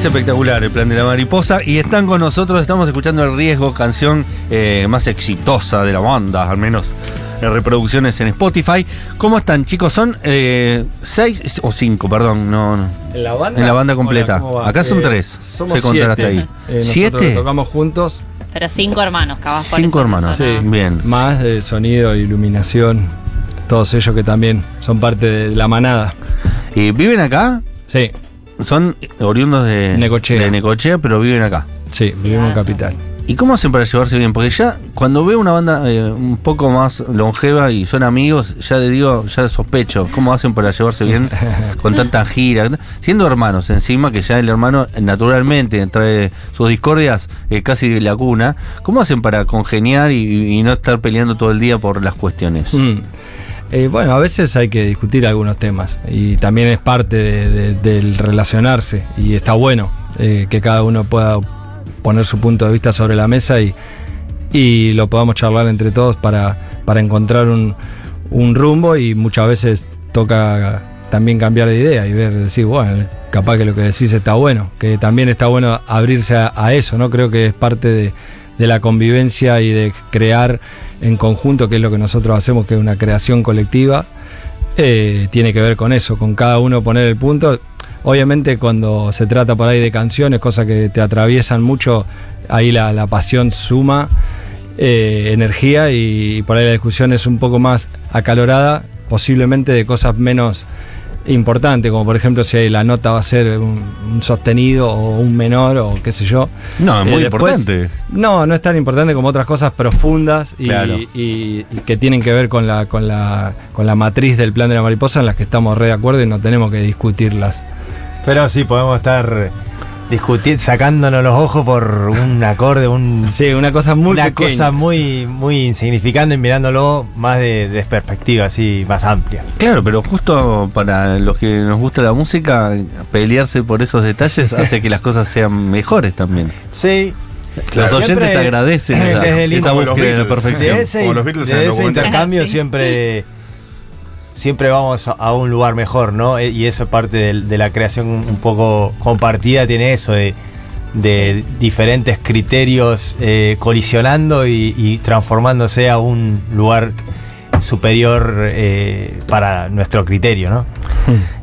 Es espectacular el plan de la mariposa y están con nosotros, estamos escuchando El Riesgo, canción eh, más exitosa de la banda, al menos en reproducciones en Spotify. ¿Cómo están chicos? ¿Son eh, seis o cinco, perdón? No, no. ¿En la banda? En la banda completa. Acá son Eh, tres. Somos contar siete. hasta ahí. Eh, ¿Siete? tocamos juntos. Pero cinco hermanos, cabas Cinco hermanos. Sí. Bien. Más de sonido, iluminación. Todos ellos que también son parte de la manada. ¿Y viven acá? Sí, Son oriundos de Necochea. de Necochea, pero viven acá. sí, vivimos en ah. Capital. ¿Y cómo hacen para llevarse bien? Porque ya cuando veo una banda eh, un poco más longeva y son amigos, ya le digo, ya sospecho. ¿Cómo hacen para llevarse bien con tanta gira? Siendo hermanos encima, que ya el hermano naturalmente trae sus discordias eh, casi de la cuna. ¿Cómo hacen para congeniar y, y no estar peleando todo el día por las cuestiones? Mm. Eh, bueno, a veces hay que discutir algunos temas y también es parte de- de- del relacionarse y está bueno eh, que cada uno pueda poner su punto de vista sobre la mesa y, y lo podamos charlar entre todos para, para encontrar un, un rumbo y muchas veces toca también cambiar de idea y ver, decir, bueno, capaz que lo que decís está bueno, que también está bueno abrirse a eso, ¿no? Creo que es parte de, de la convivencia y de crear en conjunto, que es lo que nosotros hacemos, que es una creación colectiva, eh, tiene que ver con eso, con cada uno poner el punto. Obviamente cuando se trata por ahí de canciones, cosas que te atraviesan mucho, ahí la, la pasión suma eh, energía y por ahí la discusión es un poco más acalorada, posiblemente de cosas menos importantes, como por ejemplo si la nota va a ser un, un sostenido o un menor o qué sé yo. No, es muy Eh, después- importante. No, no es tan importante como otras cosas profundas y, Claro. y- y que tienen que ver con la, con, la, con la matriz del plan de la mariposa en las que estamos re de acuerdo y no tenemos que discutirlas. Pero sí, podemos estar discutiendo, sacándonos los ojos por un acorde, un, Sí, una cosa muy una pequeña. cosa muy, muy insignificante y mirándolo más de, de perspectiva, así, más amplia. Claro, pero justo para los que nos gusta la música, pelearse por esos detalles hace que las cosas sean mejores también. Sí. Los oyentes agradecen esa, esa búsqueda de la perfección. De ese, de ese intercambio Sí. siempre, siempre vamos a, un lugar mejor, ¿no? E- Y eso es parte de, la creación un poco compartida, tiene eso de, de diferentes criterios eh, colisionando y, y transformándose a un lugar superior eh, para nuestro criterio, ¿no?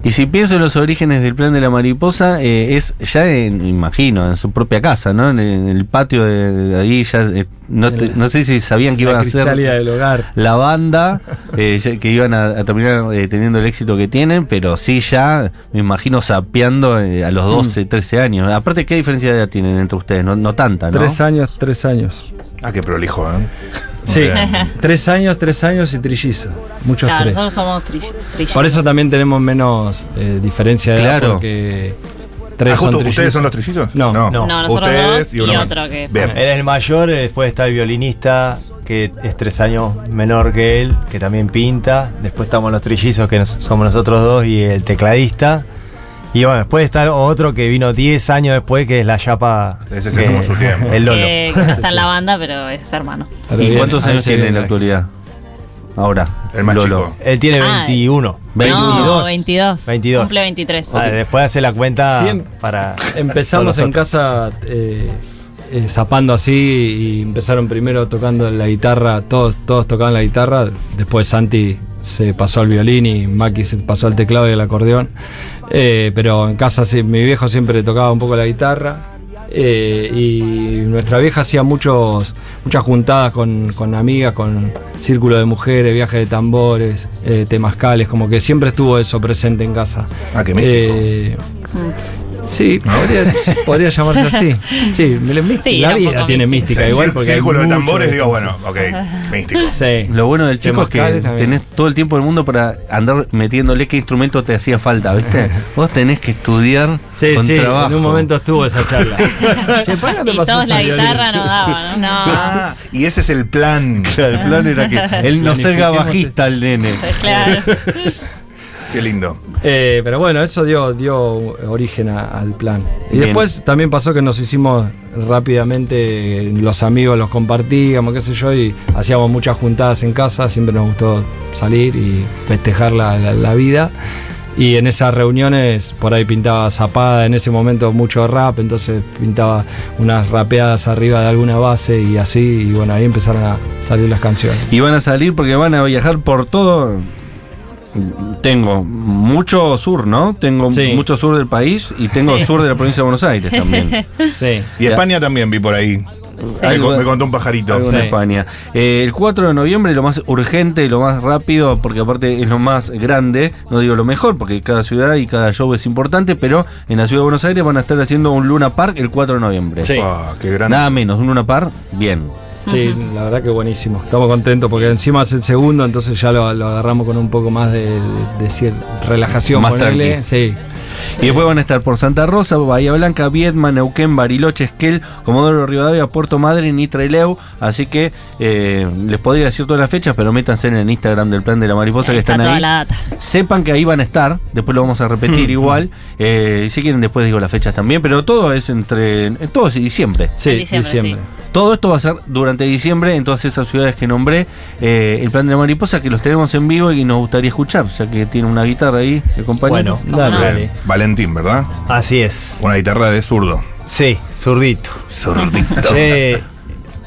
Y si pienso en los orígenes del plan de la mariposa, eh, es ya, en, imagino, en su propia casa, ¿no? En, el- en el patio de, de ahí ya, eh, no, te- no sé si sabían que iban a ser crisálida del hogar. la banda, eh, ya- que iban a, a terminar eh, teniendo el éxito que tienen, pero sí ya, me imagino, sapeando eh, a los 12, 13 años. Aparte, ¿qué diferencia de edad tienen entre ustedes? No, no tanta, ¿no? Tres años, tres años. Ah, qué prolijo, ¿eh? Sí, tres años, tres años y trillizo. Muchos Claro, tres. nosotros somos trill- trillizos. Por eso también tenemos menos eh, diferencia de edad, Claro. porque tres Ah, son justo, trillizos. ¿Ustedes son los trillizos? No. No. No, nosotros Ustedes dos y, uno otro que. Bien. Él es el mayor, después está el violinista, que es tres años menor que él, que también pinta. Después estamos los trillizos, que nos- somos nosotros dos, y el tecladista. Y bueno, después está otro que vino 10 años después, que es la Yapa. Ese se que- tomó su tiempo. El Lolo. que, que no está en la banda, pero es hermano. ¿Y bien, cuántos años tiene en la actualidad? Ahora, El más Lolo. chico. Él tiene Ah, 21. No, 22. 22. 22. Cumple 23. Ah, después hace la cuenta Siem- para. Empezamos en casa eh, eh, zapando así y empezaron primero tocando la guitarra, todos, todos tocaban la guitarra, después Santi se pasó al violín y Maki se pasó al teclado y al acordeón, Eh, pero en casa sí, mi viejo siempre tocaba un poco la guitarra eh, y nuestra vieja hacía muchos, muchas juntadas con, con amigas, con círculo de mujeres, viajes de tambores, eh, temazcales, como que siempre estuvo eso presente en casa. Ah, qué místico. Sí, podría, podría llamarse así. Sí, la vida tiene mística Sí, igual porque hay Círculo de tambores, digo, bueno, ok, místico. Sí. Lo bueno del chico es que tenés todo el tiempo del mundo para andar metiéndole qué instrumento te hacía falta, ¿viste? Vos tenés que estudiar Sí, con sí, trabajo. en un momento estuvo esa charla. Che, ¿por qué no te Y todos la guitarra no daba, ¿no? No. Ah, y ese es el plan. El plan era que él no salga bajista el nene. Claro. Qué lindo. Eh, pero bueno, eso dio, dio origen a- al plan. Y Bien. después también pasó que nos hicimos rápidamente, los amigos los compartíamos, qué sé yo, y hacíamos muchas juntadas en casa, siempre nos gustó salir y festejar la, la- la vida. Y en esas reuniones por ahí pintaba zapada, en ese momento mucho rap, entonces pintaba unas rapeadas arriba de alguna base y así, y bueno, ahí empezaron a salir las canciones. Y van a salir porque van a viajar por todo. Tengo mucho sur, ¿no? Tengo Sí. mucho sur del país y tengo Sí. sur de la provincia de Buenos Aires también. Sí. Y Ya. España también vi por ahí. Me, Algo- con- me contó un pajarito. Algo en. España. Eh, el 4 de noviembre lo más urgente y lo más rápido, porque aparte es lo más grande, no digo lo mejor, porque cada ciudad y cada show es importante, pero en la ciudad de Buenos Aires van a estar haciendo un Luna Park el 4 de noviembre. Sí. Ah, qué. Nada menos, un Luna Park, bien. Sí, la verdad que buenísimo. Estamos contentos porque encima es el segundo, entonces ya lo, lo agarramos con un poco más de, de, relajación. Más ponele. tranqui. Sí. Y después van a estar por Santa Rosa, Bahía Blanca, Viedma, Neuquén, Bariloche, Esquel, Comodoro Rivadavia, Puerto Madryn y Trelew. Así que eh, les podría decir todas las fechas, pero métanse en el Instagram del Plan de la Mariposa que Está están ahí. la data. Sepan que ahí van a estar, después lo vamos a repetir igual. Eh, y si quieren, después digo las fechas también, pero todo es entre. Todo es diciembre. Sí, diciembre. Todo esto va a ser durante diciembre en todas esas ciudades que nombré. eh, el plan de la mariposa, que los tenemos en vivo y nos gustaría escuchar, ya que tiene una guitarra ahí, el compañero. Bueno, Dale. Bien. Valentín, ¿verdad? Así es. Una guitarra de zurdo. Sí, zurdito. Zurdito. Che,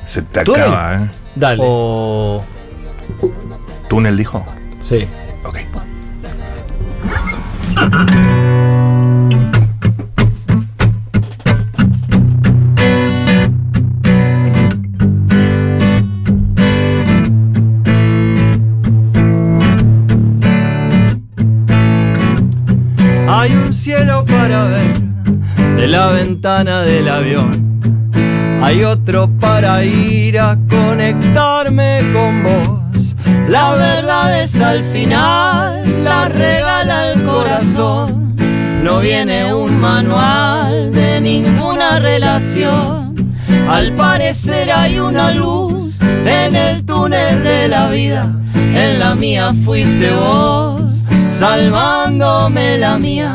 Se te acaba, ¿eh? Dale. o ¿Túnel dijo? Sí. Ok. La ventana del avión. Hay otro para ir a conectarme con vos. La verdad es al final, la regala el corazón. No viene un manual de ninguna relación. Al parecer hay una luz en el túnel de la vida. En la mía fuiste vos, salvándome la mía.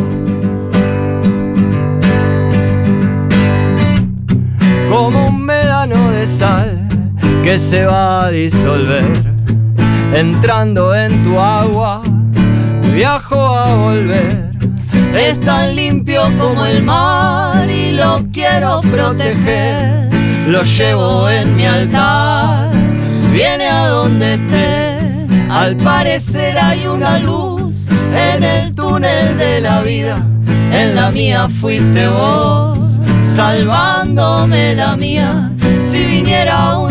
Que se va a disolver. Entrando en tu agua, viajo a volver. Es tan limpio como el mar y lo quiero proteger. Lo llevo en mi altar, viene a donde esté. Al parecer hay una luz en el túnel de la vida. En la mía fuiste vos salvándome la mía. Si viniera un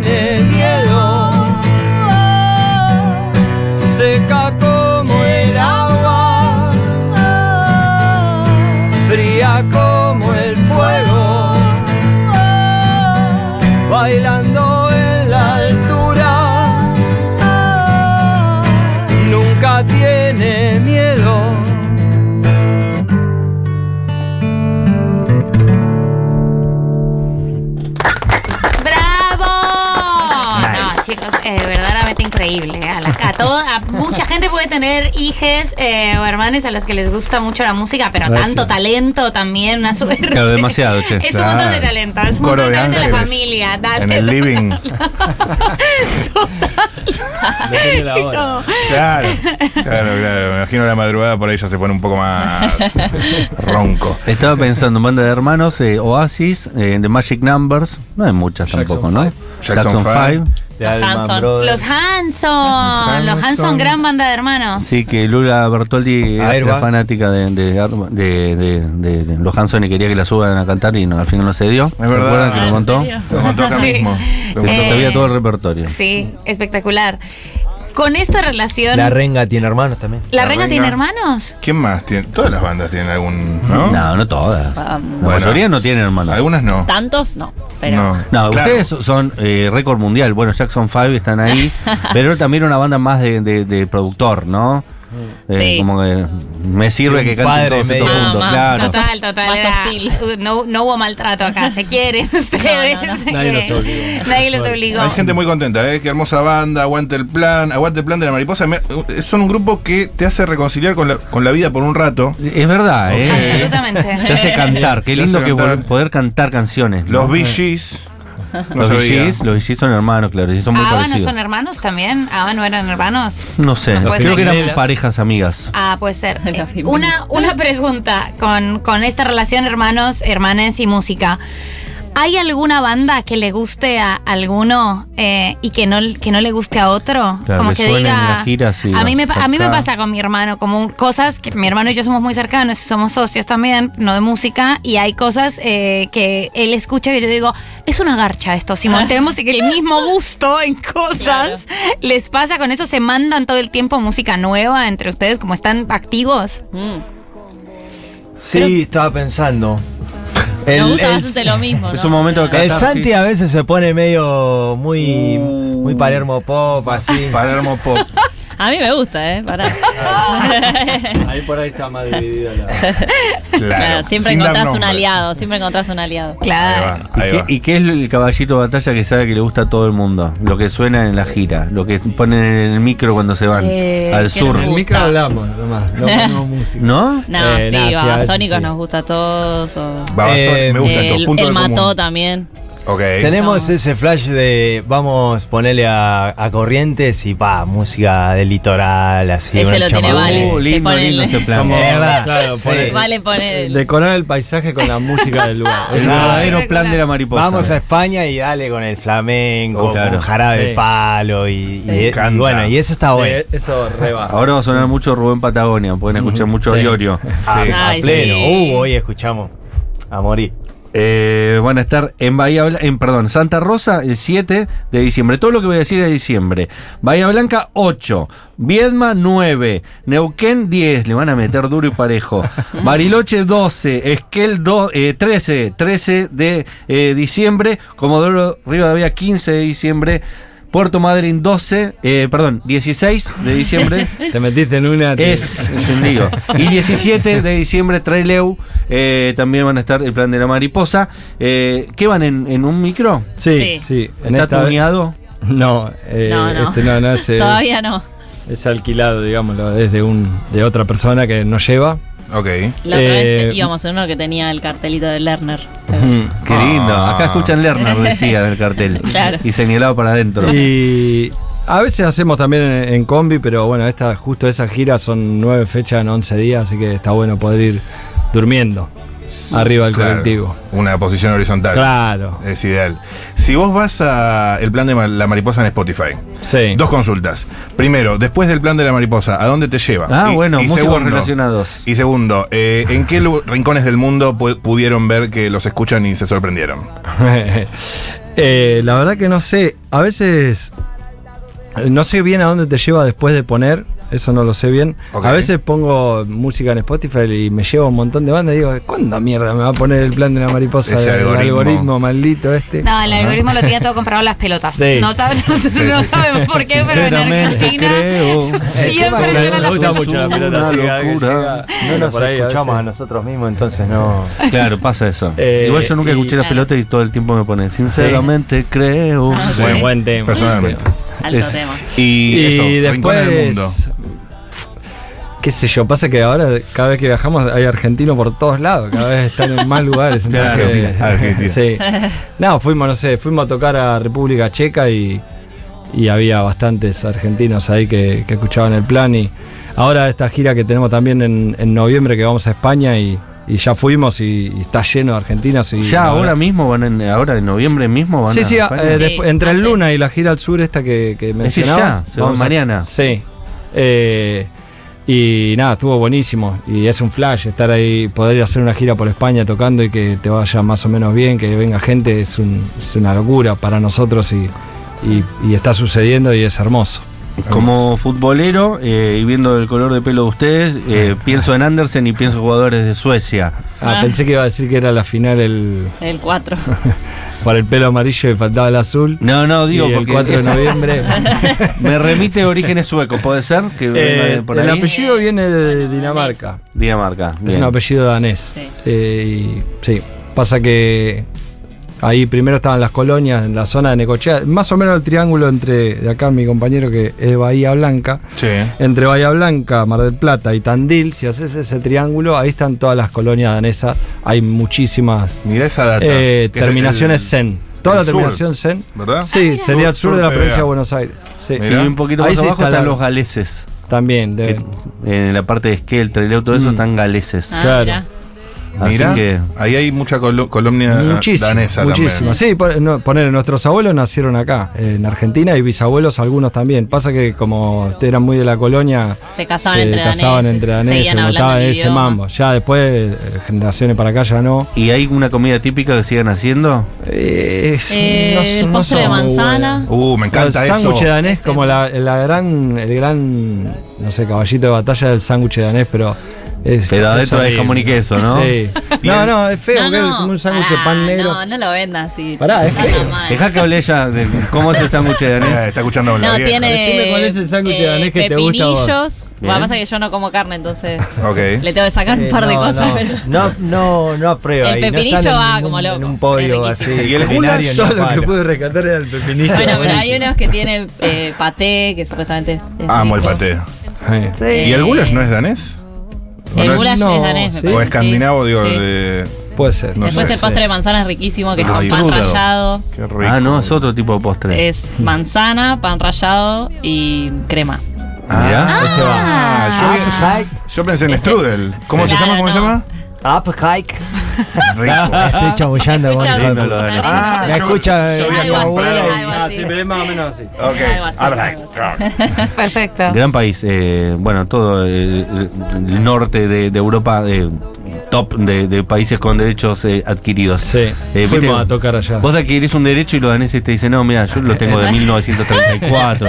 Tiene miedo, seca como el agua, fría como la- mucha gente puede tener hijes eh, o hermanos a los que les gusta mucho la música, pero Gracias. tanto talento también, una suerte. Claro, demasiado, che. Es un montón de Claro. talento, es un Coro montón de de talento de la ángeles familia. Dale, En el living. Depende de la hora. Claro, claro, claro. Me imagino la madrugada por ahí ya se pone un poco más ronco. Estaba pensando en banda de hermanos, eh, Oasis, eh, The Magic Numbers, no hay muchas Jackson tampoco, ¿no? Five. Jackson Five. Five. De Los Hanson. Brothers. Los Hanson. Los Hanson, gran banda de hermanos. Sí, que Lula Bertoldi era, Airbag. era fanática de, de, de- de- de- de los Hanson y quería que la suban a cantar y no, al final no se dio. Es verdad. ¿Recuerdan que Ah, lo ¿en contó? serio? Lo contó acá Sí. mismo. Eso Eh, sabía todo el repertorio. Sí, espectacular. Con esta relación. La renga tiene hermanos también. ¿La La Renga Renga. tiene hermanos? ¿Quién más tiene? Todas las bandas tienen algún. ¿No? No, no todas. La Um, Bueno. mayoría no tienen hermanos. Algunas no. Tantos no, pero No, No, Claro. ustedes son eh, récord mundial. Bueno, Jackson 5 están ahí, pero también una banda más de, de- de productor, ¿no? Eh, Sí. Como que me sirve que canten padre todos estos medio- juntos, más- claro. Total, total. Más era- hostil. no, no hubo maltrato acá. Se quieren ustedes. No, no, no. Nadie los obligó. Nadie los obligó. Hay gente muy contenta, ¿eh? Qué hermosa banda, aguante el plan, aguante el plan de la mariposa. Me- son un grupo que te hace reconciliar con la, con la vida por un rato. Es verdad, ¿eh? Absolutamente. Te hace cantar. Qué lindo que cantar. poder cantar canciones. ¿no? Los Bee Gees. No Los. VGs, los VGs son hermanos, claro, y son muy ¿Ava no son hermanos también? ¿Ava no eran hermanos? No sé, No creo que eran parejas amigas. Ah, puede ser. Eh. Una, una pregunta con, con esta relación hermanos, hermanes y música. ¿Hay alguna banda que le guste a alguno eh, y que no, que no le guste a otro? Claro, como que diga. gira, sí, a, mí me, a mí me pasa con mi hermano, como un- cosas que mi hermano y yo somos muy cercanos y somos socios también, no de música, y hay cosas eh, que él escucha que yo digo, es una garcha esto, si montemos y que el mismo gusto en cosas les pasa con eso, se mandan todo el tiempo música nueva entre ustedes, como están activos. mm, Sí, estaba pensando. Me El, gusta el- bastante lo mismo. Es ¿no? un momento O sea, de el catarsis. Santi a veces se pone medio muy, Uh. muy Palermo Pop, así. Palermo Pop. A mí me gusta, ¿eh? Pará. Ahí por ahí está más dividida la. Claro. Claro, siempre Sin encontrás un aliado, siempre encontrás un aliado. Ahí Claro. ¿Y qué, va. y qué es el caballito de batalla que sabe que le gusta a todo el mundo? Lo que suena en la gira, lo que ponen en el micro cuando se van Eh, al ¿qué sur. En el micro hablamos, nomás. No ponemos música. ¿No? No, Eh, sí, Babasónicos sí. nos gusta a todos. O... Babasónicos, Eh, me gusta el esto. Punto el común. mató también. Tenemos No. ese flash de vamos ponerle a, a Corrientes y pa, música del litoral, así. Ese lo tiene Vale. Uh, lindo, lindo ese plan. Como, verdad. claro, Sí. Vale, pone el- decorar el paisaje con la música del lugar. El Es verdadero plan de la mariposa. Vamos a España y dale con el flamenco, Oh, claro. con jarabe Sí. palo y, bueno, y eso está Sí, bueno. eso reba. Ahora va a sonar mucho Rubén Patagonia, pueden escuchar mucho Sí. Iorio. A, Sí. a Ay, pleno. sí. Uh, hoy escuchamos a morir. Eh, van a estar en Bahía Blanca, en, perdón, Santa Rosa el 7 de diciembre. Todo lo que voy a decir es de diciembre. Bahía Blanca 8, Viedma 9, Neuquén 10, le van a meter duro y parejo. Bariloche 12, Esquel do- eh, 13, 13 de eh, diciembre, Comodoro Rivadavia 15 de diciembre. Puerto Madryn 12, eh, perdón, 16 de diciembre. Te metiste en una. Es, es un lío. Y 17 de diciembre, Traileu. Eh, también van a estar el plan de la mariposa. Eh, ¿Qué van en, en un micro? Sí, Sí. ¿Está tuneado? No, eh, No, no. Este no, no es, Todavía no. es alquilado, digámoslo, es de, un, de otra persona que nos lleva. Ok. La otra Eh, vez íbamos en uno que tenía el cartelito de Lerner. Qué lindo. Ah. Acá escuchan Lerner, decía en el cartel. Claro. Y señalado para adentro. Y a veces hacemos también en, en combi, pero bueno, esta, justo esa gira son nueve fechas en 11 días, así que está bueno poder ir durmiendo arriba del Claro. colectivo. Una posición horizontal. Claro. Es ideal. Si vos vas a el plan de la mariposa en Spotify, Sí. dos consultas. Primero, después del plan de la mariposa, ¿a dónde te lleva? Ah, Y- bueno, y segundo- relacionados. Y segundo, eh, ¿en qué rincones del mundo pu- pudieron ver que los escuchan y se sorprendieron? Eh, la verdad que no sé. A veces no sé bien a dónde te lleva después de poner. Eso no lo sé bien. A veces pongo música en Spotify y me lleva un montón de bandas y digo, ¿cuándo mierda me va a poner el plan de la mariposa? Ese el algoritmo. algoritmo maldito este. No, el algoritmo lo tiene todo comprado las pelotas. Sí. No, sabe- no sabemos por qué, pero en Argentina creo. siempre me las gusta pelotas. mucho la pelota locura. No nos por ahí a escuchamos a veces. nosotros mismos, entonces no. Claro, pasa eso. Eh, Igual yo nunca y- escuché las Claro. pelotas y todo el tiempo me pone, sinceramente creo. Ah, Buen, Sí. buen tema. Personalmente. Alto Es- tema. Y, Y, eso, después, del mundo. Qué sé yo, pasa que ahora cada vez que viajamos hay argentinos por todos lados, cada vez están en más lugares. entonces- Argentina, Argentina. Sí. No, fuimos, no sé, fuimos a tocar a República Checa y, y había bastantes argentinos ahí que, que escuchaban el plan y ahora esta gira que tenemos también en, en noviembre que vamos a España y, y ya fuimos y, y está lleno de argentinos. Y Ya ahora mismo van en, ahora en noviembre mismo van Sí, a sí, eh, entre el. Luna y la gira al sur esta que, que mencionabas. ya, se va vamos a- mañana. Sí. Eh, y nada, estuvo buenísimo. Y es un flash estar ahí, poder hacer una gira por España tocando y que te vaya más o menos bien, que venga gente, es, un- es una locura para nosotros y está sucediendo y es hermoso. Como futbolero eh, y viendo el color de pelo de ustedes, eh, pienso en Andersen y pienso en jugadores de Suecia. Ah, Ah. pensé que iba a decir que era la final el, El 4. para el pelo amarillo y faltaba el azul. No, no, digo y el porque 4 de noviembre. me remite a orígenes suecos, ¿puede ser? Que Eh, el ahí. apellido viene de Dinamarca. Dinamarca. Es un apellido danés. Sí. Eh, y sí, pasa que ahí primero estaban las colonias en la zona de Necochea, más o menos el triángulo entre, de acá mi compañero que es Bahía Blanca, Sí. entre Bahía Blanca, Mar del Plata y Tandil, si haces ese triángulo, ahí están todas las colonias danesas, hay muchísimas Mira esa data. eh, es terminaciones el- zen. Toda la sur, terminación zen. ¿Verdad? Sí, sería el Sur- sur de la provincia de Buenos Aires. Sí, Sí, Mirá. un poquito Ahí más abajo está están los galeses. también. de- Que en la parte de Esquel, y todo eso Mm. están galeses. Ah, Claro. Así Mirá, que ahí hay mucha colo- colonia Muchísimo, danesa muchísimo. también. Sí, por- no, poner, nuestros abuelos nacieron acá, en Argentina, y bisabuelos algunos también. Pasa que como eran muy de la colonia, Se casaban se entre casaban daneses, entre daneses, notaban el ese idioma. mambo. Ya después, eh, generaciones para acá ya no. ¿Y hay una comida típica que sigan haciendo? Eh, es- Eh, no- el no postre de manzana. Uh, me encanta el eso. sándwich danés, como la, la gran, el gran, no sé, caballito de batalla del sándwich danés, pero es Pero adentro hay jamón y queso, ¿no? Sí. No, no, es feo, No, que es como un sándwich de pan negro. No, no lo vendas así. Pará, es mal. Deja que hable ella de cómo es el sándwich Eh, danés. está escuchando la No, vieja. tiene. Decime cuál es el sándwich eh, danés que te gusta. Pepinillos. Lo que pasa es que yo no como carne, entonces Ok. le tengo que sacar un Eh, par de cosas. no, no, no, no aprueba. El pepinillo va como loco. En un podio Es así. ¿Y el culinario, Todo lo que pude rescatar era el pepinillo. Bueno, pero hay unos que tienen eh, paté, que supuestamente es. es Amo el paté. Sí. ¿Y el goulash no es danés? ¿O El no es- goulash No, es danés, me sí. ¿O escandinavo, digo, sí. de. Puede ser. No Después sé. el postre de manzana es riquísimo, que es Ay, pan rallado. Qué rico. Ah, no, es otro tipo de postre. Es manzana, pan rallado y crema. Ah, Ese va. Ah, yo, Apfelhike. yo pensé en strudel. ¿Cómo se Claro, llama? ¿Cómo se llama? Apfelhike. Rico. Estoy chamullando con algo Ah, Me escucha yo eh, Ah, sí, pero es más o menos así. Perfecto. Gran país, eh, bueno, todo eh, el norte de, de Europa, eh, top de, de países con derechos eh, adquiridos. Sí. Eh, Fuimos viste, a tocar allá. Vos adquirís un derecho y los daneses te dicen, no, mira, yo lo tengo de 1934.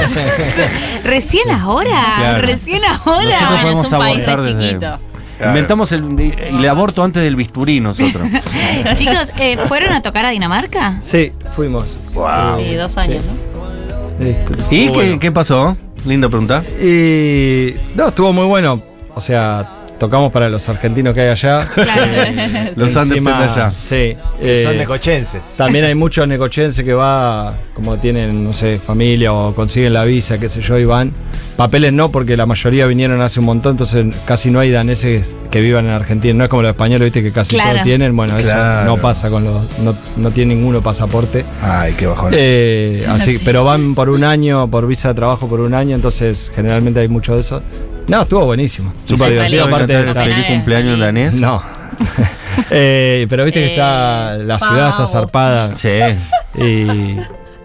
Recién ahora. Claro. Recién Nosotros ahora. bueno, podemos es un país desde- chiquito. Claro. Inventamos el, el aborto antes del bisturí nosotros. Chicos, eh, ¿fueron a tocar a Dinamarca? Sí, fuimos. Wow. Sí, dos años, ¿no? Sí. ¿Y Estuvo qué, bueno. qué pasó? Linda pregunta. Y. No, estuvo muy bueno. O sea, tocamos para los argentinos que hay allá. Claro. Los Andes Encima, de allá. Sí. Son eh, necochenses. También hay muchos necochenses que va, como tienen, no sé, familia o consiguen la visa, qué sé yo, y van. Papeles no, porque la mayoría vinieron hace un montón, entonces casi no hay daneses que vivan en Argentina. No es como los españoles, viste, que casi Claro. todos tienen. Bueno, eso no pasa con los. No, no tiene ninguno pasaporte. Ay, qué bajón. Eh, así, Sí. pero van por un año, por visa de trabajo por un año, entonces generalmente hay mucho de eso. No, estuvo buenísimo. Súper Sí, divertido, aparte de feliz cumpleaños danés. No. Eh, pero viste que está. La ciudad está zarpada. Sí. Y.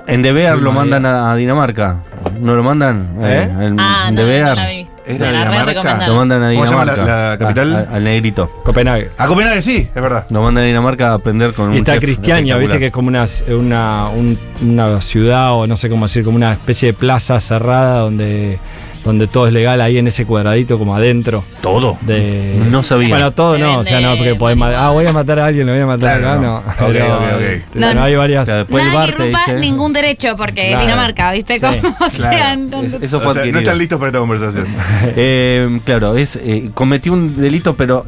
En De Beer lo mandan a, a Dinamarca. ¿No lo mandan? ¿Eh? en, Ah, en no, De no Beer. la vi. ¿Era la Dinamarca? Lo mandan a ¿Cómo se llama la- Dinamarca. la capital? A- a- al negrito. Copenhague. A Copenhague, sí, es verdad. Lo mandan a Dinamarca a aprender con Y un está chef Cristiania, viste que es como una, una, un- una ciudad o no sé cómo decir, como una especie de plaza cerrada donde, donde todo es legal ahí en ese cuadradito como adentro. Todo. De... No sabía. Bueno, todo Se no, o sea, no, porque podés ma- marihuana. Ah, voy a matar a alguien, le voy a matar Claro, acá, no. no. Ok, Pero, ok, ok. eh, No, no, hay varias. Claro, después el Nada bar que te irrumpa dice- ningún derecho, porque Claro. Dinamarca, ¿viste? Sí, Como claro. sean. Es- Eso O fue sea, no están listos para esta conversación. Eh, claro, es eh, cometí un delito, pero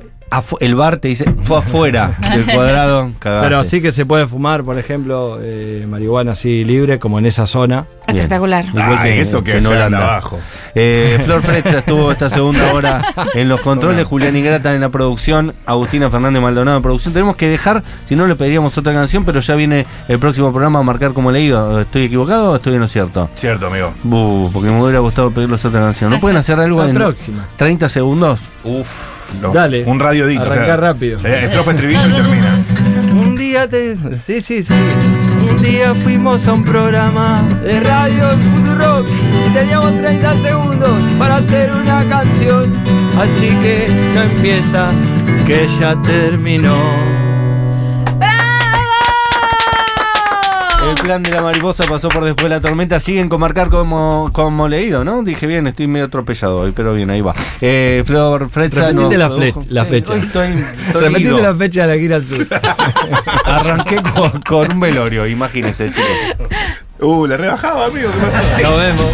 el bar te dice fue afuera del cuadrado. cagaste. Pero sí que se puede fumar, por ejemplo, eh, marihuana así libre, como en esa zona. Espectacular. Que- eso que, que Holanda. abajo. Eh, Flor Fretza estuvo esta segunda hora en los controles, Julián Ingrata en la producción, Agustina Fernández Maldonado en producción. Tenemos que dejar, si no le pediríamos otra canción, pero ya viene el próximo programa a marcar como leído. ¿Estoy equivocado o estoy en lo cierto? Cierto, amigo. Buh, porque me hubiera gustado pedirles otra canción. ¿No pueden hacer algo La en próxima. 30 segundos? Uf. Lo- Dale. un radiodito. Arrancá rápido. eh, estrofa, estribillo y termina. Un día te. Sí, sí, sí. Un día fuimos a un programa de radio en Futurock y teníamos 30 segundos para hacer una canción. Así que no empieza, que ya terminó. El plan de la mariposa pasó por después de la tormenta. Siguen con marcar como, como leído, ¿no? Dije bien, estoy medio atropellado hoy, pero bien, ahí va. Eh, Flor Repetite nos la la fecha. hoy estoy, estoy Repetite ido. la fecha de la gira al sur. Arranqué con, con un velorio, imagínense, chicos. Uh, la rebajaba, amigo. Nos vemos.